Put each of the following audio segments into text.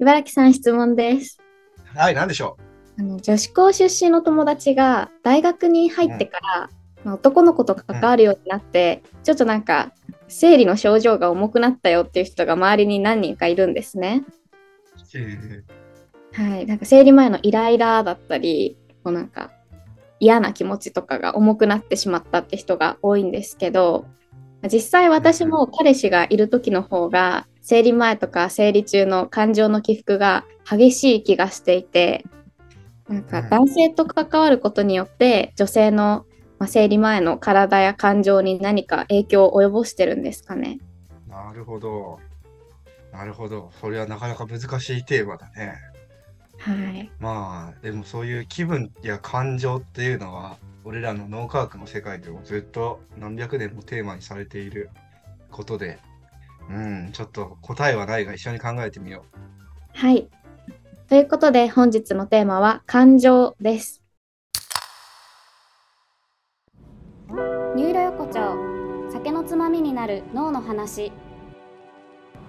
茨城さん質問です。はい、なんでしょあの女子校出身の友達が大学に入ってから、まあ男の子と関わるようになって、ちょっとなんか生理の症状が重くなったよっていう人が周りに何人かいるんですね。はい、なんか生理前のイライラだったり、こうなんか嫌な気持ちとかが重くなってしまったって人が多いんですけど、実際私も彼氏がいる時の方が生理前とか生理中の感情の起伏が激しい気がしていて、なんかうん男性と関わることによって女性のまあ生理前の体や感情に何か影響を及ぼしてるんですかね。なるほど。なるほど。それはなかなか難しいテーマだね。はい。まあ、でもそういう気分や感情っていうのは、俺らの脳科学の世界でもずっと何百年もテーマにされていることで、うん、ちょっと答えはないが一緒に考えてみよはい。ということで本日のテーマは感情です。ニューロ横丁酒のつまみになる脳の話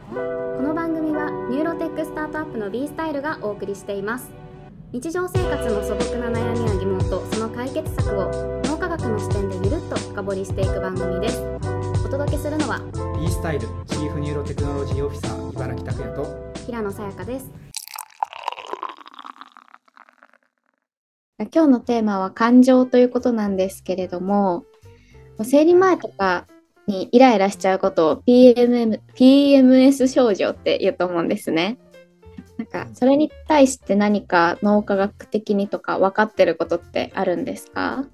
この番組はニューロテックスタートアップの B スタイルがお送りしています日常生活の素朴な悩みや疑問とその解決策を脳科学の視点でゆるっと深掘りしていく番組ですお届けするのは B スタイルチーフニューロテクノロジーオフィサー茨城拓也と平野さやかです今日のテーマは感情ということなんですけれども生理前とかにイライラしちゃうことを PMM PMS 症状って言うと思うんですね。なんかそれに対して何か脳科学的にとか分かってることってあるんですか？う。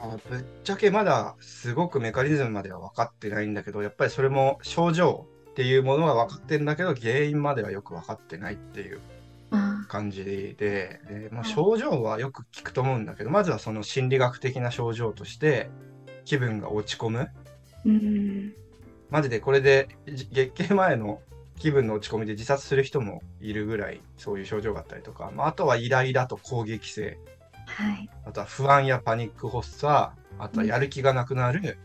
あぶっちゃけまだすごくメカニズムまでは分かってないんだけど、やっぱりそれも症状っていうものは分かってるんだけど、原因まではよく分かってないっていうあ感じで、でまあ、はい症状はよく聞くと思うんだけど、まずはその心理学的な症状として、気分が落ち込む。うんマジでこれでじ月経前の気分の落ち込みで自殺する人もいるぐらいそういう症状があったりとか、まあ、あとはイライラと攻撃性、はい。あとは不安やパニック発作、あとはやる気がなくなる、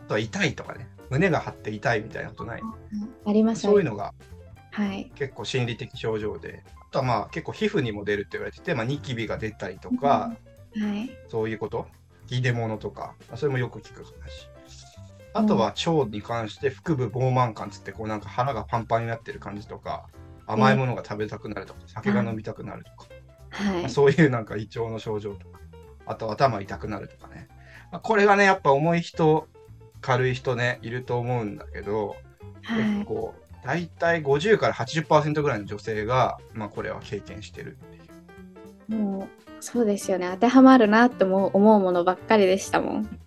あとは痛いとかね、胸が張って痛いみたいなことない。あります。そういうのがはい。結構心理的症状で、あとはまあ結構皮膚にも出るって言われてて、まあ、ニキビが出たりとか、はい。そういうこと、聞出物とか、それもよく聞く話。あとは腸に関して腹部膨満感つって、こうなんか腹がパンパンになってる感じとか、甘いものが食べたくなるとか、酒が飲みたくなるとか、はいまあそういうなんか胃腸の症状とか、あと頭痛くなるとかね。まあこれがね、やっぱ重い人、軽い人ね、いると思うんだけど、はい結構、大体50から80%ぐらいの女性が、まあこれは経験してるっていう。もうそうですよね当てはまるなって思う思うものばっかりでしたもん。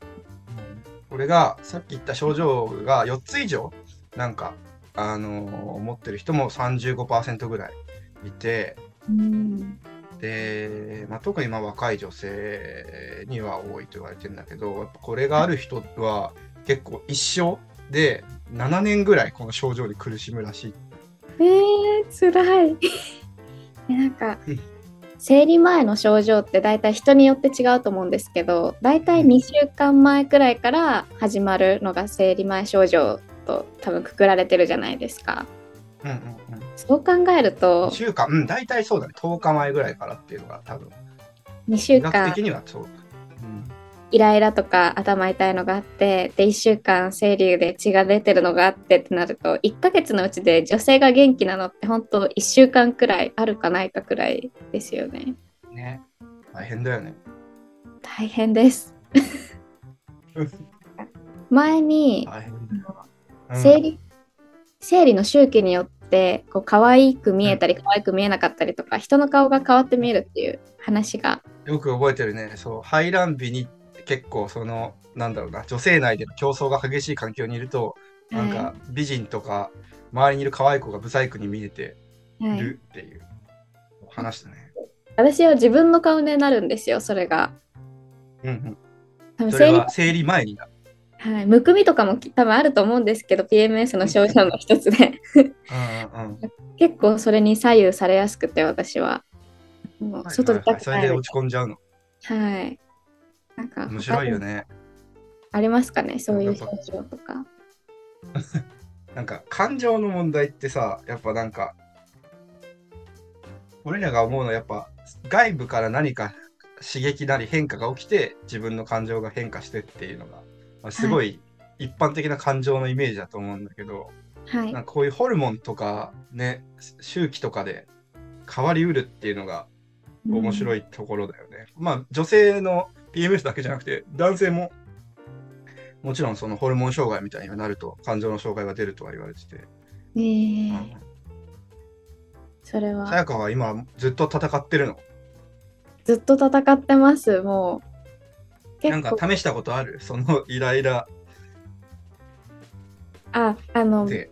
これがさっき言った症状が4つ以上なんか、あのー持ってる人も35%ぐらいいてうんで、まあ、特にまあ若い女性には多いと言われてるんだけどやっぱこれがある人は結構一生で7年ぐらいこの症状に苦しむらしい。えー、つらい。えなんかうん生理前の症状って大体人によって違うと思うんですけど大体2週間前くらいから始まるのが生理前症状と多分くくられてるじゃないですか。うんうんうん。そう考えると2週間、うん、大体そうだね、10日前ぐらいからっていうのが多分、2週間。的にはそう。うんイライラとか頭痛いのがあってで1週間生理で血が出てるのがあってってなると1ヶ月のうちで女性が元気なのって本当1週間くらいあるかないかくらいですよね。ね、大変だよね。大変です。前にうん生理、生理の周期によってこう可愛く見えたり可愛く見えなかったりとか人の顔が変わって見えるっていう話がよく覚えてるね。そう、排卵日に結構その、なんだろうな、女性内での競争が激しい環境にいると、なんはか美人とか周りにいる可愛い子がブサイクに見えてるっていう話だね。私は自分の顔になるんですよそれが。うんうん。それ生理は生理前になる。はい、むくみとかもき多分あると思うんですけど PMS の症状の一つでうんうんうん。結構それに左右されやすくて私ははいはいはいそれで落ち込んじゃうの。はいなんか面白いよね。ありますかね？そういう症状とか なんか感情の問題ってさ、やっぱなんか、俺らが思うのはやっぱ外部から何か刺激なり変化が起きて自分の感情が変化してっていうのが、まあ、すごい一般的な感情のイメージだと思うんだけど、はいなんかこういうホルモンとかね周期とかで変わりうるっていうのが面白い。いところだよね。まあ女性の PMS だけじゃなくて男性も。もちろんそのホルモン障害みたいにはなると感情の障害が出るとは言われてて、え。ーうん。それは。さやかは今ずっと戦ってるの？ずっと戦ってます。もう。なんか試したことある？そのイライラ。ああので。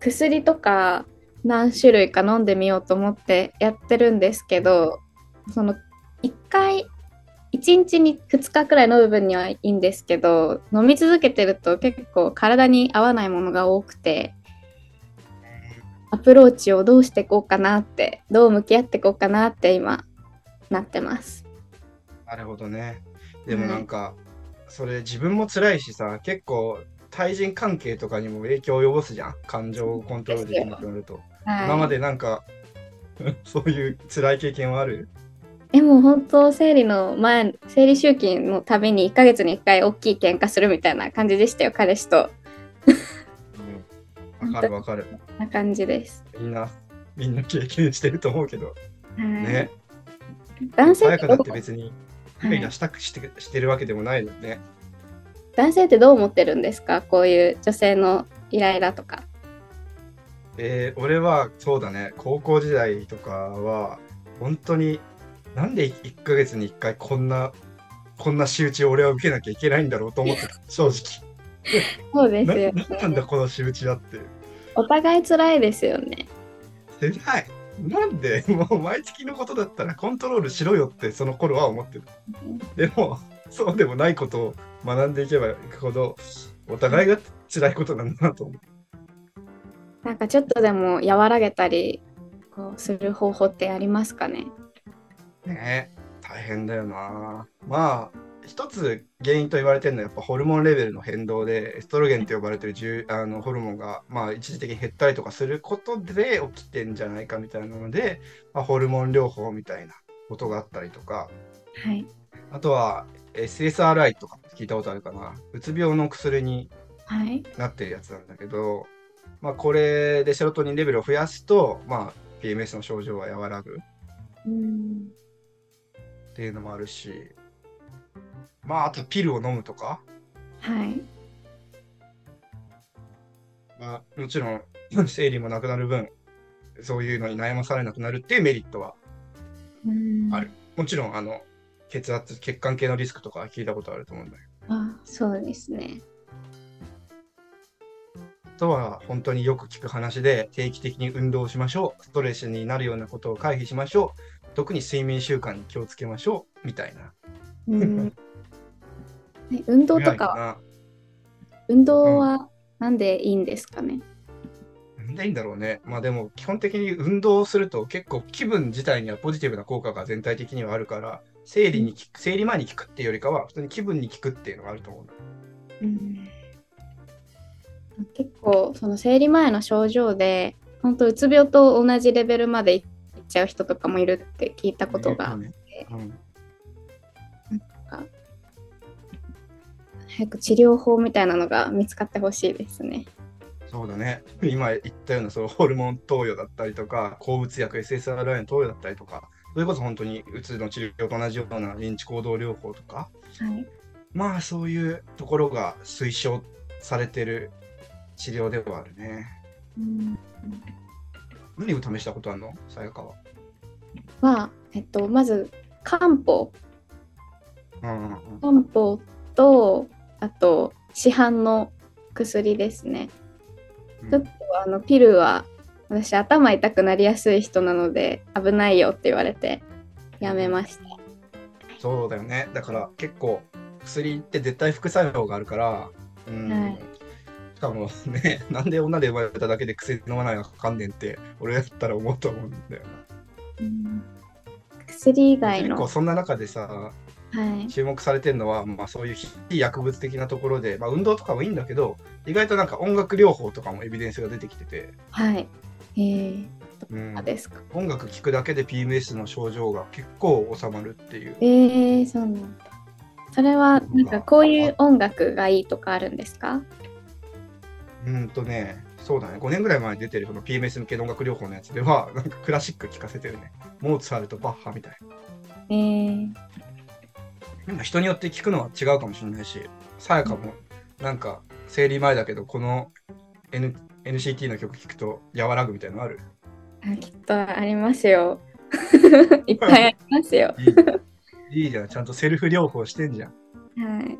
薬とか何種類か飲んでみようと思ってやってるんですけどその1回1日に2日くらい飲む分にはいいんですけど飲み続けてると結構体に合わないものが多くてアプローチをどうしていこうかなってどう向き合っていこうかなって今なってます。なるほどね。でもなんか、それ自分も辛いしさ、結構対人関係とかにも影響を及ぼすじゃん。感情をコントロールできなくなると。はい、今までなんか、そういう辛い経験はある？えもう本当生理の前生理周期のたびに1ヶ月に1回大きい喧嘩するみたいな感じでしたよ彼氏とわかるわかる。な感じです。みんな、みんな経験してると思うけど。はいね。男性ってどう？って別に、イはいライラしたくしてしてるわけでもないのにね。男性ってどう思ってるんですか？こういう女性のイライラとか。えー俺はそうだね高校時代とかは本当になんで1ヶ月に1回こんなこんな仕打ちを俺は受けなきゃいけないんだろうと思ってた？正直。そうですなよなんだこの仕打ちだって。お互い辛いですよね。辛い。なんで？もう毎月のことだったらコントロールしろよってその頃は思ってる。でもそうでもないことを学んでいけばいくほどお互いが辛いことなんだなと思う。なんかちょっとでも和らげたりこうする方法ってありますかね？ねえ大変だよなまあ一つ原因と言われてるのはやっぱホルモンレベルの変動でエストロゲンと呼ばれてる重あのホルモンが、まあ、一時的に減ったりとかすることで起きてんじゃないかみたいなので、まあ、ホルモン療法みたいなことがあったりとかはい。あとは SSRI とか聞いたことあるかなうつ病の薬にはい。なってるやつなんだけど、まあ、これでセロトニンレベルを増やすと、まあ、PMS の症状は和らぐうん。っていうのもあるし、まあ、あとピルを飲むとか、はい。まあ、もちろん 生理もなくなる分、そういうのに悩まされなくなるっていうメリットは、うん。ある。もちろん、あの、血圧、血管系のリスクとかは聞いたことあると思うんだけど、あ、そうですね。あとは本当によく聞く話で、定期的に運動をしましょう、ストレスになるようなことを回避しましょう、特に睡眠習慣に気をつけましょう、みたいな。うん。え運動とか、運動はなんでいいんですかね？なんでいいんだろうね。まあでも基本的に運動をすると結構気分自体にはポジティブな効果が全体的にはあるから、生理に生理前に効くっていうよりかは、普通に気分に効くっていうのがあると思う。うん結構その生理前の症状で本当うつ病と同じレベルまでいっちゃう人とかもいるって聞いたことがあって、うん早く治療法みたいなのが見つかってほしいですね。そうだね。今言ったようなそのホルモン投与だったりとか、抗うつ薬 SSRI の投与だったりとか、それこそ本当にうつの治療と同じような認知行動療法とか、はい、まあそういうところが推奨されてる治療ではあるね。うん何を試したことあるの？さやかは。は、えっと、まず漢方漢方とあと市販の薬ですね。ちょっとあのピルは私頭痛くなりやすい人なので危ないよって言われてやめました。そうだよね。だから結構薬って絶対副作用があるから、うんはいしかもね、なんで女で生まれただけで薬飲まないのかかんねんって、俺だったら思うと思うんだよな。うん。薬以外の、結構そんな中でさ、はい、注目されてるのは、まあそういう非薬物的なところで、まあ運動とかもいいんだけど、意外となんか音楽療法とかもエビデンスが出てきてて、はい、えー、うん。かですか、音楽聴くだけで PMS の症状が結構収まるっていう。えー、そうなんだ。それは、なんかこういう音楽がいいとかあるんですか？うんとね、そうだね、5年ぐらい前に出てるその PMS 向けの音楽療法のやつでは、なんかクラシック聴かせてるね。モーツァルト、バッハみたいな。えー、でも人によって聞くのは違うかもしれないし、さやかもなんか生理前だけど、この、N、NCT の曲聴くと和らぐみたいなのある？あきっとありますよ。いっぱいありますよ。いいいいじゃん、ちゃんとセルフ療法してんじゃん。はい。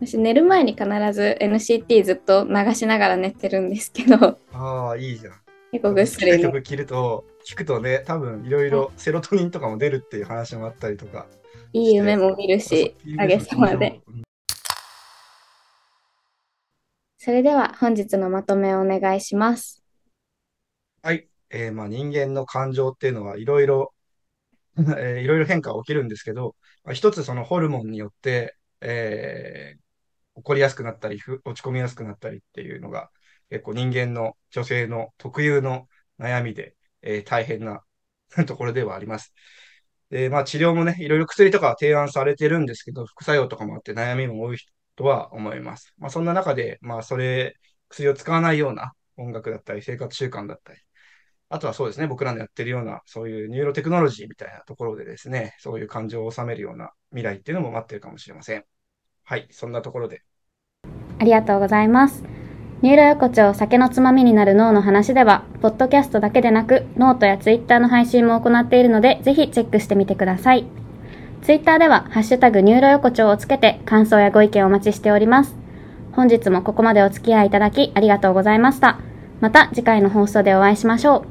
私寝る前に必ず NCT ずっと流しながら寝てるんですけど、ああ、いいじゃん。結構ぐっすり曲と、聞くとね、多分いろいろセロトニンとかも出るっていう話もあったりとか。いい夢も見るし、おかげさまで。。それでは本日のまとめをお願いします。はい。えーまあ、人間の感情っていうのはいろいろ、えーいろいろ変化が起きるんですけど、まあ、一つそのホルモンによって、えー起こりやすくなったり、落ち込みやすくなったりっていうのが、結構人間の女性の特有の悩みで、えー大変な ところではあります。で、まあ治療もね、いろいろ薬とか提案されてるんですけど、副作用とかもあって悩みも多いとは思います。まあそんな中で、まあそれ、薬を使わないような音楽だったり、生活習慣だったり、あとはそうですね、僕らのやってるような、そういうニューロテクノロジーみたいなところでですね、そういう感情を収めるような未来っていうのも待ってるかもしれません。はい、そんなところで。ありがとうございます。ニューロ横丁酒のつまみになる脳の話では、ポッドキャストだけでなく、ノートやツイッターの配信も行っているので、ぜひチェックしてみてください。ツイッターでは、ハッシュタグニューロ横丁をつけて、感想やご意見をお待ちしております。本日もここまでお付き合いいただき、ありがとうございました。また次回の放送でお会いしましょう。